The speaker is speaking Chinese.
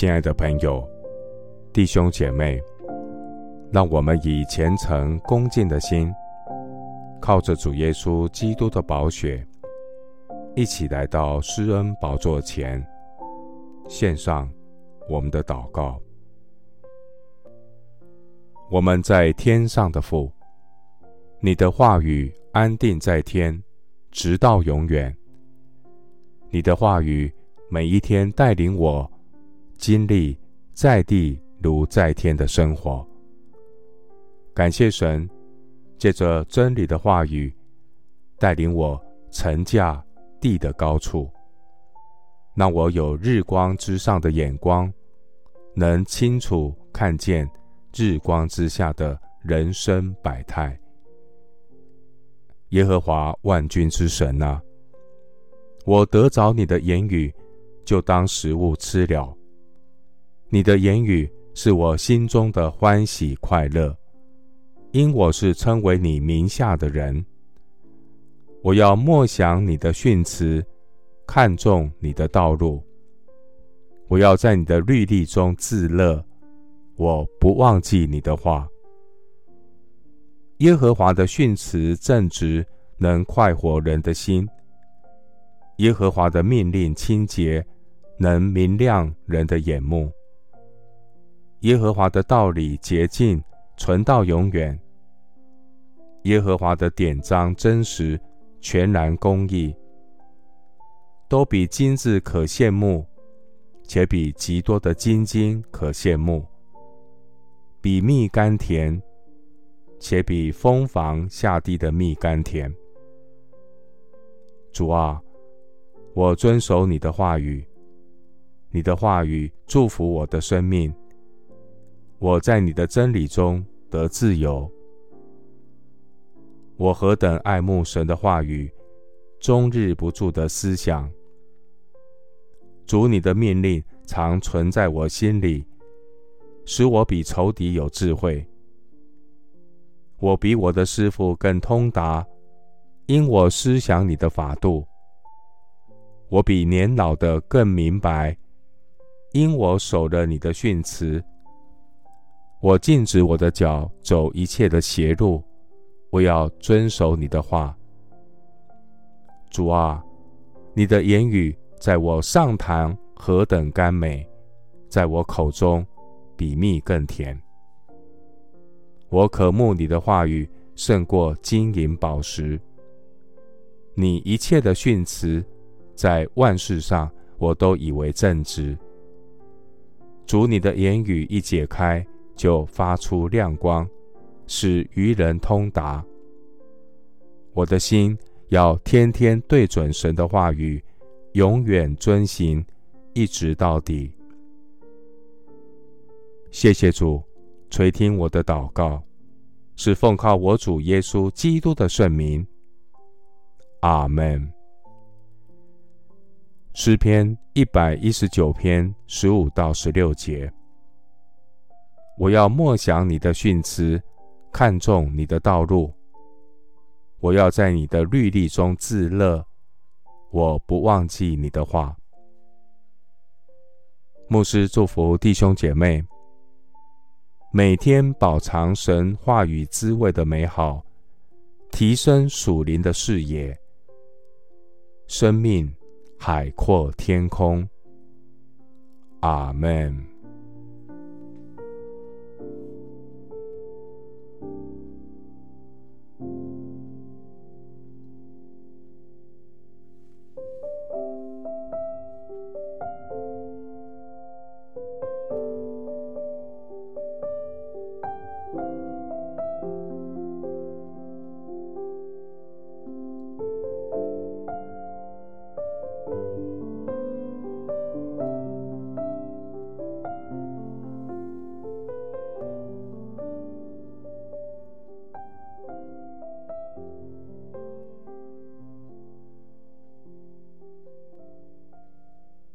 亲爱的朋友、弟兄姐妹，让我们以虔诚恭敬的心，靠着主耶稣基督的宝血，一起来到施恩宝座前，献上我们的祷告。我们在天上的父，你的话语安定在天，直到永远。你的话语每一天带领我。经历在地如在天的生活，感谢神，借着真理的话语，带领我乘驾地的高处，让我有日光之上的眼光，能清楚看见日光之下的人生百态。耶和华万军之神啊，我得着你的言语，就当食物吃了。你的言语是我心中的欢喜快乐，因我是称为你名下的人。我要默想你的训词，看重你的道路。我要在你的律例中自乐，我不忘记你的话。耶和华的训词正直，能快活人的心。耶和华的命令清洁，能明亮人的眼目。耶和华的道理洁净，存到永远。耶和华的典章真实，全然公义，都比金子可羡慕，且比极多的金金可羡慕，比蜜甘甜，且比蜂房下地的蜜甘甜。主啊，我遵守你的话语，你的话语祝福我的生命。我在你的真理中得自由。我何等爱慕神的话语，终日不住的思想。主你的命令常存在我心里，使我比仇敌有智慧。我比我的师傅更通达，因我思想你的法度。我比年老的更明白，因我守了你的训词。我禁止我的脚走一切的邪路，我要遵守你的话。主啊，你的言语在我上膛何等甘美，在我口中比蜜更甜。我渴慕你的话语胜过金银宝石。你一切的训词，在万事上我都以为正直。主，你的言语一解开，就发出亮光，使愚人通达。我的心要天天对准神的话语，永远遵行，一直到底。谢谢主垂听我的祷告，是奉靠我主耶稣基督的圣名。阿门。诗篇一百一十九篇十五到十六节。我要默想你的训词，看重你的道路。我要在你的律例中自乐，我不忘记你的话。牧师祝福弟兄姐妹，每天饱尝神话语滋味的美好，提升属灵的视野，生命海阔天空。阿门。